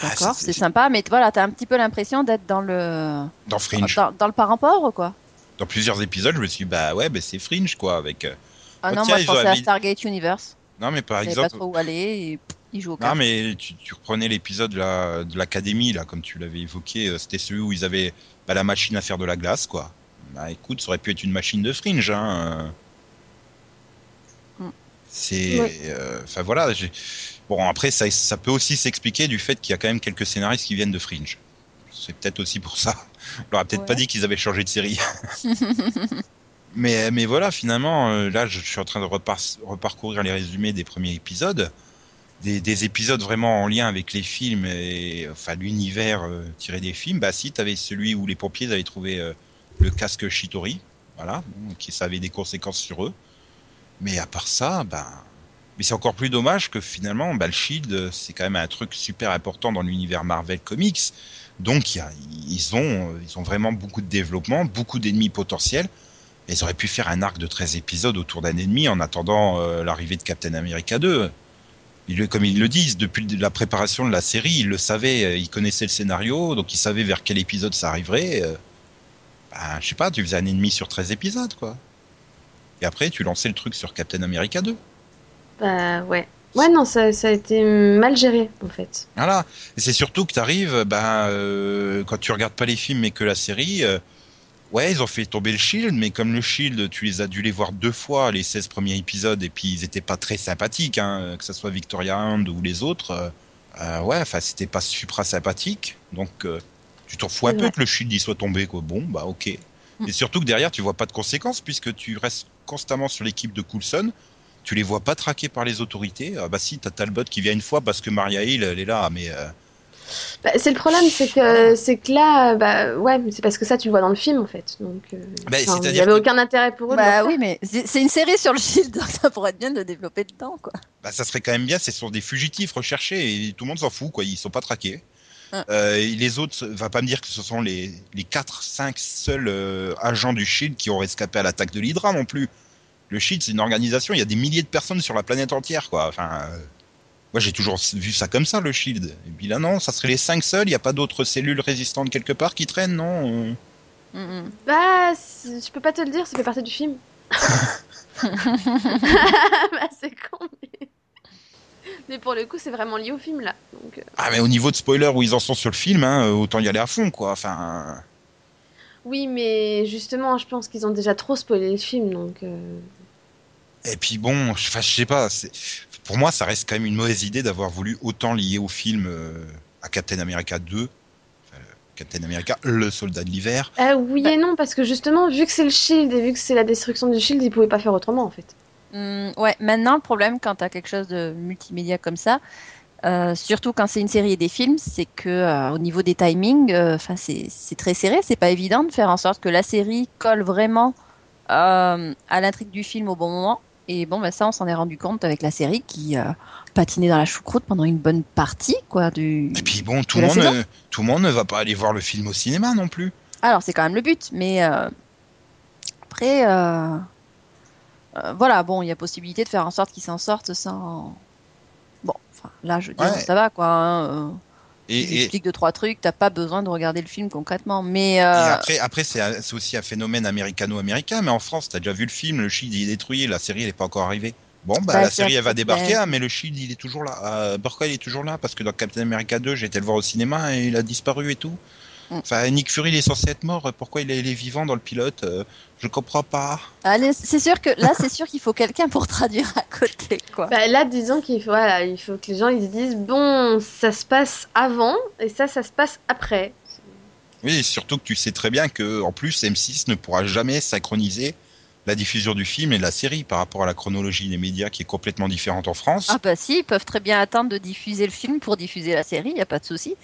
A: Ah,
C: d'accord,
A: c'est-
C: sympa, mais voilà, t'as un petit peu l'impression d'être dans le
A: Dans Fringe.
C: dans, dans le parent pauvre, quoi.
A: Dans plusieurs épisodes, je me suis dit, bah ouais, bah, c'est Fringe, quoi, avec... euh,
C: Ah
A: Oh,
C: non,
A: tiens,
C: moi je pensais à Stargate Universe.
A: Non, mais par
C: savais pas
A: exemple...
C: trop où aller et pff, ils jouent au
A: Non, mais tu, tu reprenais l'épisode de la- de l'académie, là, comme tu l'avais évoqué, euh, c'était celui où ils avaient bah, la machine à faire de la glace, quoi. Bah écoute, ça aurait pu être une machine de fringe, hein. euh.
C: Mm.
A: C'est.
B: Oui.
A: euh, Enfin voilà. j'ai- Bon, après, ça, ça peut aussi s'expliquer du fait qu'il y a quand même quelques scénaristes qui viennent de Fringe. C'est peut-être aussi pour ça. On leur a peut-être pas dit qu'ils avaient changé de série. mais, mais voilà, finalement, euh, là, je, suis en train de repar- reparcourir les résumés des premiers épisodes. Des, des épisodes vraiment en lien avec les films et enfin l'univers euh, tiré des films. Bah si, t'avais celui où les pompiers avaient trouvé euh, le casque Shitori, voilà, qui ça avait des conséquences sur eux. Mais à part ça, bah Mais c'est encore plus dommage que finalement, bah, le Shield, c'est quand même un truc super important dans l'univers Marvel Comics. Donc, y a, ils, ont, ils ont vraiment beaucoup de développement, beaucoup d'ennemis potentiels. Ils auraient pu faire un arc de 13 épisodes autour d'un ennemi en attendant euh, l'arrivée de Captain America 2. Ils, comme ils le disent, depuis la préparation de la série, ils le savaient, euh, ils connaissaient le scénario, donc ils savaient vers quel épisode ça arriverait. Euh, bah, je sais pas, tu faisais un ennemi sur 13 épisodes, quoi. Et après, tu lançais le truc sur Captain America 2.
B: Bah ouais. Ouais, non, ça, ça a été mal géré, en fait.
A: Voilà. C'est surtout que tu arrives, bah, euh, quand tu regardes pas les films mais que la série, euh, ouais, ils ont fait tomber le Shield, mais comme le Shield, tu les as dû les voir deux fois, les 16 premiers épisodes, et puis ils étaient pas très sympathiques, hein, que ce soit Victoria Hand ou les autres. Euh, ouais, enfin, c'était pas supra sympathique. Donc, tu t'en fous un peu que le Shield y soit tombé, quoi. Bon, bah, ok. Mm. Et surtout que derrière, tu vois pas de conséquences, puisque tu restes constamment sur l'équipe de Coulson tu les vois pas traqués par les autorités? Ah bah si, t'as Talbot qui vient une fois parce que Maria Hill, elle est là, mais. Euh...
B: Bah, c'est le problème, c'est que c'est que là, bah ouais, mais c'est parce que ça tu le vois dans le film en fait. Donc, euh,
A: bah,
B: enfin, il n'y avait
A: que-
B: aucun intérêt pour eux.
C: Bah oui, mais c'est c'est une série sur le Shield, donc ça pourrait être bien de le développer dedans, quoi.
A: Bah, ça serait quand même bien, ce sont des fugitifs recherchés et tout le monde s'en fout, quoi. Ils sont pas traqués.
C: Ah.
A: Euh, et les autres, va pas me dire que ce sont les, les 4, 5 seuls euh, agents du Shield qui ont escapé à l'attaque de l'Hydra non plus. Le Shield, c'est une organisation, il y a des milliers de personnes sur la planète entière, quoi. Enfin, euh, moi j'ai toujours vu ça comme ça, le Shield. Et puis là, non, ça serait les 5 seuls, il n'y a pas d'autres cellules résistantes quelque part qui traînent, non Euh,
C: Mm, mm.
B: Bah, je peux pas te le dire, ça fait partie du film. bah, c'est con, mais... mais pour le coup, c'est vraiment lié au film là. Donc, euh,
A: Ah, mais au niveau de spoiler où ils en sont sur le film, hein, autant y aller à fond, quoi. Enfin.
B: oui, mais justement, je pense qu'ils ont déjà trop spoilé le film, donc. euh,
A: Et puis bon, je, enfin, je sais pas. Pour moi, ça reste quand même une mauvaise idée d'avoir voulu autant lier au film euh, à Captain America 2, enfin, Captain America, le soldat de l'hiver.
B: Ah oui et non, parce que justement, vu que c'est le Shield et vu que c'est la destruction du Shield, ils pouvaient pas faire autrement en fait.
C: Mm, ouais, maintenant le problème quand tu as quelque chose de multimédia comme ça, euh, surtout quand c'est une série et des films, c'est que euh, au niveau des timings, euh, enfin c'est c'est très serré, c'est pas évident de faire en sorte que la série colle vraiment euh, à l'intrigue du film au bon moment. Et bon, bah, ça, on s'en est rendu compte avec la série qui euh, patinait dans la choucroute pendant une bonne partie, quoi. Du...
A: Et puis bon, tout le monde, euh, tout le monde ne va pas aller voir le film au cinéma non plus.
C: Alors, c'est quand même le but, mais euh, après, voilà, bon, il y a possibilité de faire en sorte qu'ils s'en sortent sans. Bon, enfin, là, je veux dire,
A: Ouais.
C: ça va, quoi. Hein,
A: Et,
C: ils
A: et-
C: expliquent deux, trois trucs, t'as pas besoin de regarder le film concrètement. Mais,
A: et
C: euh,
A: après, après c'est aussi un phénomène américano-américain, mais en France, t'as déjà vu le film, le Shield il est détruit, la série elle est pas encore arrivée. Bon, bah,
C: Bah,
A: la série elle va débarquer, ah, mais le Shield il est toujours là. Euh, pourquoi il est toujours là Parce que dans Captain America 2, j'ai été le voir au cinéma et il a disparu et tout.
C: Mm.
A: Enfin, Nick Fury il est censé être mort, pourquoi il est, il est vivant dans le pilote Euh, Je comprends pas.
C: allez, c'est sûr que là, c'est sûr qu'il faut quelqu'un pour traduire à côté, quoi.
B: Bah, là, disons qu'il faut, voilà, il faut que les gens ils se disent bon, ça se passe avant et ça, ça se passe après.
A: Oui, et surtout que tu sais très bien que en plus M6 ne pourra jamais synchroniser la diffusion du film et de la série par rapport à la chronologie des médias qui est complètement différente en France.
C: Ah bah si, ils peuvent très bien attendre de diffuser le film pour diffuser la série, y a pas de souci.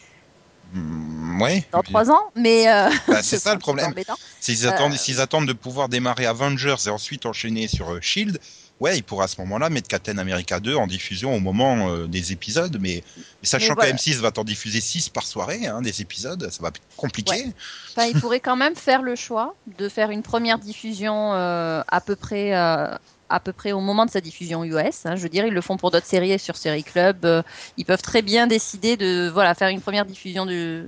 A: Mm, ouais.
C: Dans trois ans, mais euh,
A: Bah, c'est ça le problème.
C: embêtant.
A: S'ils attendent,
C: Euh,
A: s'ils attendent de pouvoir démarrer Avengers et ensuite enchaîner sur euh, Shield, ouais, ils pourraient à ce moment-là mettre Captain America 2 en diffusion au moment euh, des épisodes, mais, mais sachant
C: voilà.
A: que M6 va t'en diffuser 6 par soirée, hein, des épisodes, ça va être compliqué.
C: Enfin, il pourrait quand même faire le choix de faire une première diffusion euh, à peu près euh, à peu près au moment de sa diffusion US. hein. Je veux dire, ils le font pour d'autres séries sur Série Club. euh, ils peuvent très bien décider de voilà faire une première diffusion de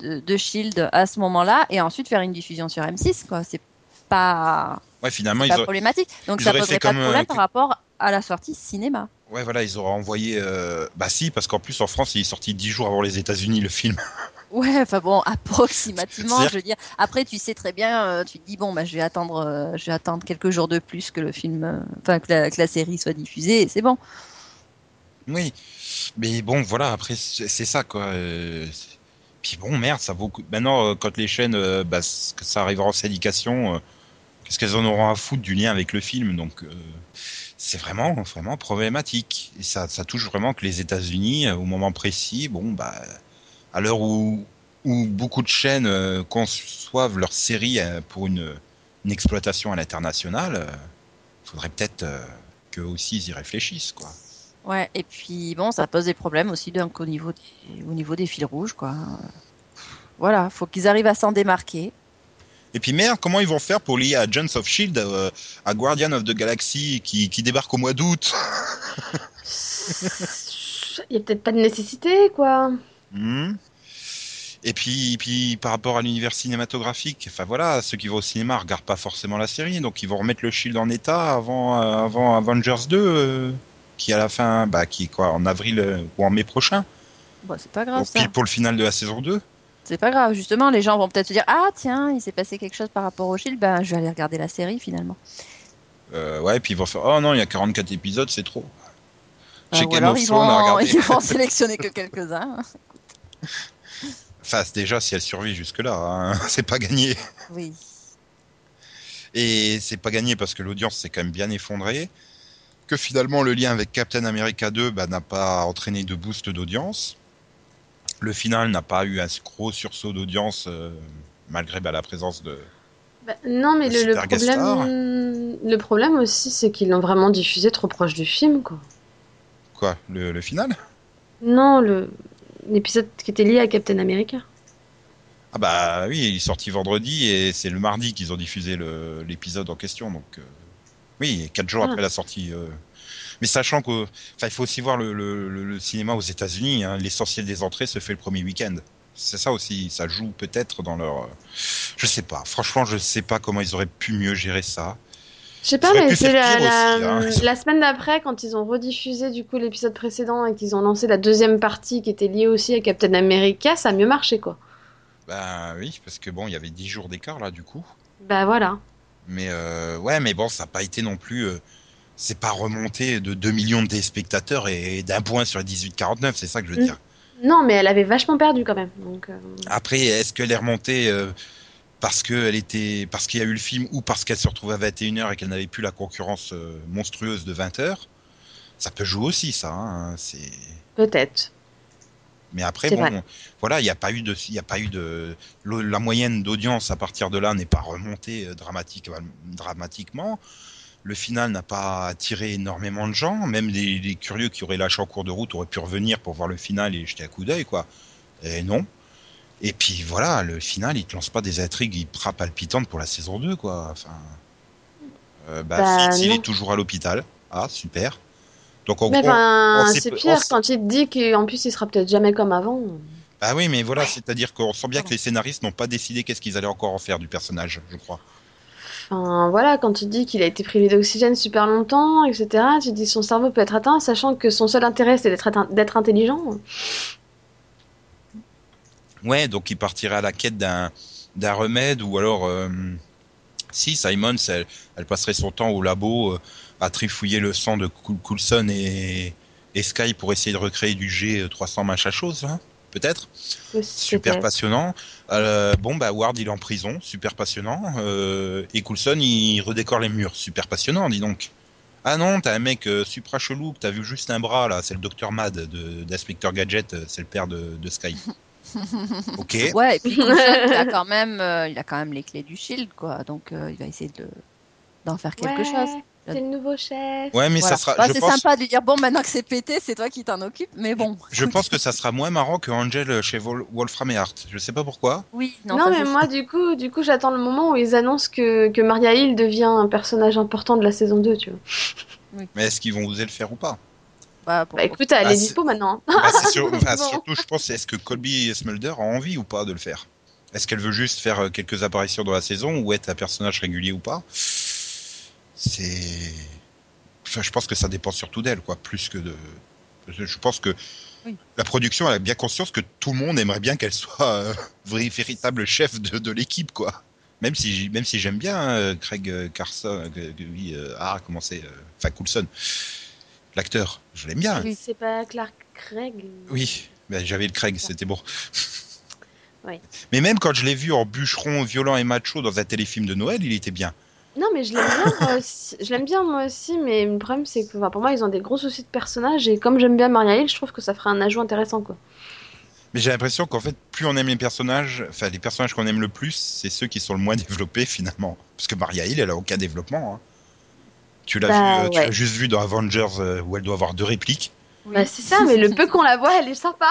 C: de, de Shield à ce moment-là et ensuite faire une diffusion sur M6. Quoi, c'est pas,
A: Ouais, finalement,
C: pas problématique. Donc
A: ils
C: ça poserait pas de
A: comme,
C: problème
A: euh,
C: par rapport à la sortie cinéma.
A: ouais, voilà, ils auraient envoyé. euh, Bah si, parce qu'en plus en France, il est sorti 10 jours avant les États-Unis le film.
C: Ouais, enfin bon, approximativement, je veux dire. Après, tu sais très bien, euh, tu te dis bon, bah, je vais attendre, euh, je vais attendre quelques jours de plus que le film, euh, enfin que, la, que la série soit diffusée, et c'est bon.
A: Oui, mais bon, voilà, après, c'est ça, quoi. euh, Puis bon, merde, ça vaut. Maintenant, quand les chaînes, euh, bah, que ça arrivera en syndication, qu'est-ce qu'elles en auront à foutre du lien avec le film? Donc, c'est vraiment, vraiment problématique. Et ça, ça touche vraiment que les États-Unis, au moment précis, bon, bah, à l'heure où, où beaucoup de chaînes euh, conçoivent leurs séries euh, pour une, une exploitation à l'international, euh, faudrait peut-être. euh, qu'eux aussi ils y réfléchissent, quoi.
C: Ouais, et puis bon, ça pose des problèmes aussi donc au niveau des, au niveau des fils rouges, quoi. Voilà, faut qu'ils arrivent à s'en démarquer.
A: Et puis merde, comment ils vont faire pour lier à Agents of Shield, euh, à Guardian of the Galaxy qui, qui débarque au mois d'août?
B: Il y a peut-être pas de nécessité, quoi.
A: Hmm. Et puis, puis par rapport à l'univers cinématographique, enfin voilà, ceux qui vont au cinéma regardent pas forcément la série, donc ils vont remettre le Shield en état avant, euh, avant Avengers 2, euh, qui à la fin, bah, qui quoi, en avril euh, ou en mai prochain,
C: Bon, c'est pas grave
A: donc
C: ça.
A: pile pour le final de la saison 2.
C: C'est pas grave, justement, les gens vont peut-être se dire Ah, tiens, il s'est passé quelque chose par rapport au Shield, ben je vais aller regarder la série finalement.
A: Euh, ouais, puis ils vont faire, oh non, il y a 44 épisodes, c'est trop.
C: Euh,
A: Chez Game
C: alors
A: of
C: ils
A: Thrones, on a
C: vont,
A: regardé.
C: ils vont en sélectionner que quelques-uns.
A: Enfin, déjà si elle survit jusque-là, hein, c'est pas gagné.
C: Oui.
A: Et c'est pas gagné parce que l'audience s'est quand même bien effondrée. Que finalement, le lien avec Captain America 2 bah, n'a pas entraîné de boost d'audience. Le final n'a pas eu un gros sursaut d'audience euh, malgré bah, la présence de.
B: Bah, non, mais
A: Le
B: problème, le problème aussi, c'est qu'ils l'ont vraiment diffusé trop proche du film, quoi.
A: Quoi Le, le final?
B: Non, le l'épisode qui était lié à Captain America.
A: Ah bah oui, il est sorti vendredi et c'est le mardi qu'ils ont diffusé l'épisode en question. Donc euh, oui, quatre jours
B: Ah.
A: après la sortie. euh. Mais sachant que, il faut aussi voir le, le- le- le cinéma aux États-Unis. hein, L'essentiel des entrées se fait le premier week-end. C'est ça aussi, ça joue peut-être dans leur. euh, Je sais pas. Franchement, je sais pas comment ils auraient pu mieux gérer ça.
B: Je sais pas, mais c'est la,
A: hein.
B: la semaine d'après, quand ils ont rediffusé du coup l'épisode précédent et qu'ils ont lancé la deuxième partie qui était liée aussi à Captain America, ça a mieux marché, quoi.
A: Bah oui, parce que bon, il y avait 10 jours d'écart là, du coup.
B: Bah voilà.
A: Mais euh, ouais, mais bon, ça n'a pas été non plus. euh, c'est pas remonté de 2 millions de téléspectateurs et d'un point sur les 18-49, c'est ça que je veux dire.
B: Non, mais elle avait vachement perdu quand même. Donc, euh,
A: Après, est-ce qu'elle est remontée euh, parce qu'elle était, parce qu'il y a eu le film ou parce qu'elle se retrouvait à 21h et qu'elle n'avait plus la concurrence euh, monstrueuse de 20h Ça peut jouer aussi, ça. hein, c'est.
B: peut-être.
A: Mais après, bon,
B: vrai.
A: voilà, il n'y a pas eu de, il a pas eu de, la moyenne d'audience à partir de là n'est pas remontée euh, dramatique, dramatiquement. Le final n'a pas attiré énormément de gens. Même les, les curieux qui auraient lâché en cours de route auraient pu revenir pour voir le final et jeter un coup d'œil, quoi. Et non. Et puis voilà, le final, il te lance pas des intrigues hyper palpitantes pour la saison 2, quoi. Enfin, euh, bah,
B: Bah,
A: Fitz, il est toujours à l'hôpital. Ah, super. Donc en
B: Mais
A: gros,
B: c'est pire
A: on
B: quand il te dit qu'en plus il sera peut-être jamais comme avant.
A: Bah oui, mais voilà, c'est-à-dire qu'on sent bien que les scénaristes n'ont pas décidé qu'est-ce qu'ils allaient encore en faire du personnage, je crois.
B: Enfin, voilà, quand tu dis qu'il a été privé d'oxygène super longtemps, etc., tu dis son cerveau peut être atteint, sachant que son seul intérêt c'est d'être intelligent.
A: Ouais, donc il partirait à la quête d'un d'un remède ou alors euh, si Simon, elle, elle passerait son temps au labo euh, à trifouiller le sang de Coul- Coulson et, et Sky pour essayer de recréer du G300 machin chose, hein, peut-être. Super passionnant. Euh, bon, bah Ward il est en prison, super passionnant. Euh, et Coulson il redécore les murs, super passionnant, dis donc. Ah non, t'as un mec euh, supra chelou que t'as vu juste un bras là, c'est le Docteur Mad d'Inspecteur Gadget, euh, c'est le père de, de Sky. ok.
C: Ouais, et puis Coulson, il a quand même, euh, il a quand même les clés du Shield, quoi. Donc euh, il va essayer de d'en faire quelque
B: Ouais,
C: chose.
B: C'est le nouveau chef.
A: Ouais, mais
C: Voilà.
A: ça sera.
C: Bah,
A: je
C: c'est
A: pense,
C: sympa de dire bon, maintenant que c'est pété, c'est toi qui t'en occupes. Mais bon.
A: je pense que ça sera moins marrant que Angel chez Vol- Wolfram et Hart. Je sais pas pourquoi.
C: Oui, non,
B: mais moi, du coup, du coup, j'attends le moment où ils annoncent que, que Maria Hill devient un personnage important de la saison 2, tu vois.
A: Mais est-ce qu'ils vont oser le faire ou pas?
C: Bah, pour-
B: Bah écoute, elle
A: Ah,
B: est dispo maintenant.
A: Bah, enfin,
B: Bon.
A: Surtout, je pense, est-ce que Colby Smulder a envie ou pas de le faire? Est-ce qu'elle veut juste faire euh, quelques apparitions dans la saison ou être un personnage régulier ou pas? C'est. Enfin, je pense que ça dépend surtout d'elle, quoi, plus que de. Je pense que
C: Oui.
A: la production elle a bien conscience que tout le monde aimerait bien qu'elle soit euh, vrai- véritable chef de, de l'équipe, quoi. Même si, même si j'aime bien euh, Craig euh, Carson, euh, oui, euh, ah, comment c'est, euh, enfin Coulson, l'acteur, je l'aime bien.
C: Oui.
B: C'est pas Clark Craig
A: Oui, ben, j'avais le Craig, c'était bon. Mais même quand je l'ai vu en bûcheron violent et macho dans un téléfilm de Noël, il était bien.
B: Non, mais je l'aime bien, moi aussi. Je l'aime bien, moi aussi, mais le problème, c'est que enfin, pour moi, ils ont des gros soucis de personnage, et comme j'aime bien Maria Hill, je trouve que ça ferait un ajout intéressant, quoi.
A: Mais j'ai l'impression qu'en fait, plus on aime les personnages, enfin les personnages qu'on aime le plus, c'est ceux qui sont le moins développés finalement. Parce que Maria Hill, elle a aucun développement. hein. Tu l'as
B: Bah,
A: vu, euh, tu
B: ouais.
A: l'as juste vu dans Avengers euh, où elle doit avoir deux répliques.
B: Bah, c'est ça, mais le peu qu'on la voit, elle est sympa.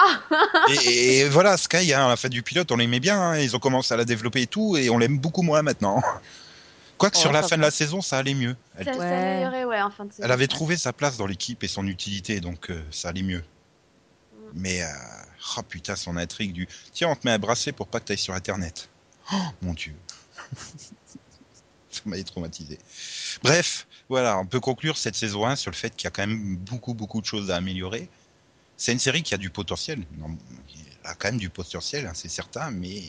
A: Et, et voilà, Sky, hein, à la fin du pilote, on l'aimait bien. hein, ils ont commencé à la développer et tout, et on l'aime beaucoup moins maintenant. Quoique sur la fin de la saison, ça allait mieux. Elle,
B: Ça
C: Ouais.
B: s'est amélioré, ouais, en fin de saison.
A: elle avait trouvé sa place dans l'équipe et son utilité, donc euh, ça allait mieux.
B: Mm.
A: Mais, euh, oh putain, son intrigue du tiens, on te met un bracelet pour pas que tu ailles sur Internet. Oh mon dieu. ça m'avait traumatisé. Bref, voilà, on peut conclure cette saison 1 sur le fait qu'il y a quand même beaucoup, beaucoup de choses à améliorer. C'est une série qui a du potentiel. Non, elle a quand même du potentiel, hein, c'est certain, mais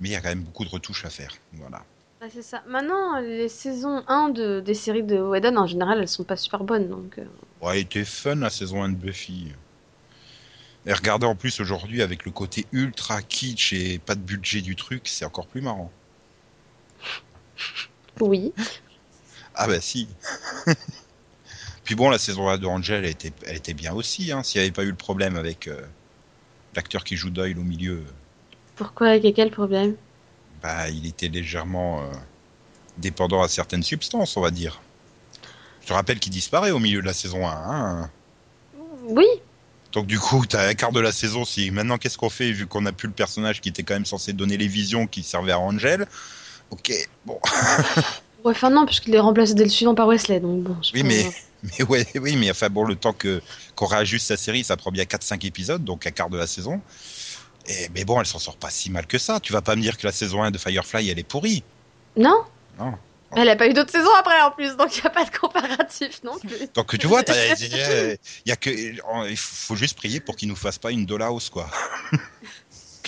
A: mais il y a quand même beaucoup de retouches à faire. Voilà.
B: C'est ça. Maintenant, les saisons 1 de, des séries de Whedon, en général, elles sont pas super bonnes. Donc, euh,
A: Ouais, elle était fun la saison 1 de Buffy. Et regardez en plus aujourd'hui avec le côté ultra kitsch et pas de budget du truc, c'est encore plus marrant.
B: oui.
A: Ah bah si. Puis bon, la saison 1 de Angel, elle était, elle était bien aussi. Hein, S'il n'y avait pas eu le problème avec euh, l'acteur qui joue Doyle au milieu,
B: Pourquoi Il y a quel problème?
A: Bah il était légèrement euh, dépendant à certaines substances, on va dire. Je te rappelle qu'il disparaît au milieu de la saison 1. Hein.
B: Oui.
A: Donc du coup, t'as un quart de la saison. Si maintenant, qu'est-ce qu'on fait vu qu'on a plus le personnage qui était quand même censé donner les visions qui servaient à Angel Ok, bon.
B: Ouais, enfin, non, puisqu'il est remplacé dès le suivant par Wesley. Donc, bon,
A: Oui, mais- Mais ouais, oui, mais enfin bon, le temps que qu'on réajuste sa série, ça prend bien 4-5 épisodes, donc un quart de la saison. Et, mais bon, elle s'en sort pas si mal que ça. Tu vas pas me dire que la saison 1 de Firefly, elle est pourrie.
B: Non
A: Non.
B: Elle a pas eu d'autres saisons après en plus, donc il n'y a pas de comparatif non plus.
A: Donc tu vois, t'as- il y a que, il faut juste prier pour qu'ils nous fassent pas une Dollhouse, quoi.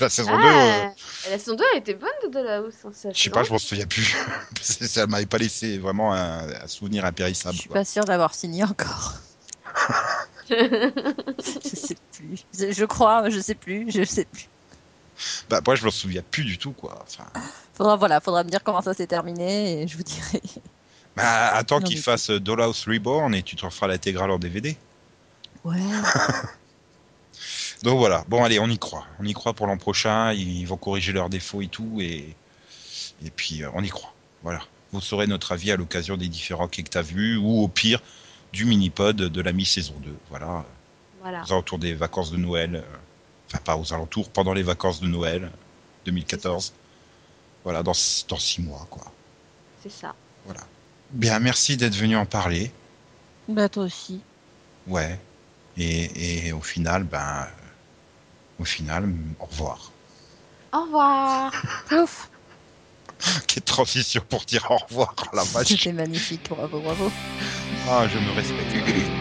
A: La saison 2, euh,
B: Ah, La saison 2 elle était bonne de Dollhouse. Hein,
A: je sais pas, je m'en souviens plus. Ça m'avait pas laissé vraiment un, un souvenir impérissable.
C: Je suis pas sûre d'avoir signé encore. je sais plus. Je, je crois, je sais plus, je sais plus.
A: Bah, moi, je m'en souviens plus du tout, quoi. Enfin,
C: Faudra, voilà, faudra me dire comment ça s'est terminé et je vous dirai.
A: bah, attends
C: mais-
A: fassent Dollhouse Reborn et tu te referas l'intégrale en DVD.
C: Ouais.
A: Donc voilà, bon allez, on y croit. On y croit pour l'an prochain, ils vont corriger leurs défauts et tout, et, et puis euh, on y croit. Voilà. Vous saurez notre avis à l'occasion des différents quais que tu as vus, ou au pire, du mini-pod de la mi-saison 2. Voilà,
B: voilà.
A: aux alentours des vacances de Noël. euh, Enfin, pas aux alentours, pendant les vacances de Noël euh, 2014. Voilà, dans, six- dans six mois, quoi.
B: C'est ça.
A: Bien, merci d'être venu en parler.
C: Bah toi aussi.
A: Ouais. Et, et au final, ben... Au final, au revoir.
B: Au revoir.
C: Ouf.
A: Quelle transition pour dire au revoir, la vache.
C: C'était magnifique, bravo, bravo.
A: Ah, je me respecte.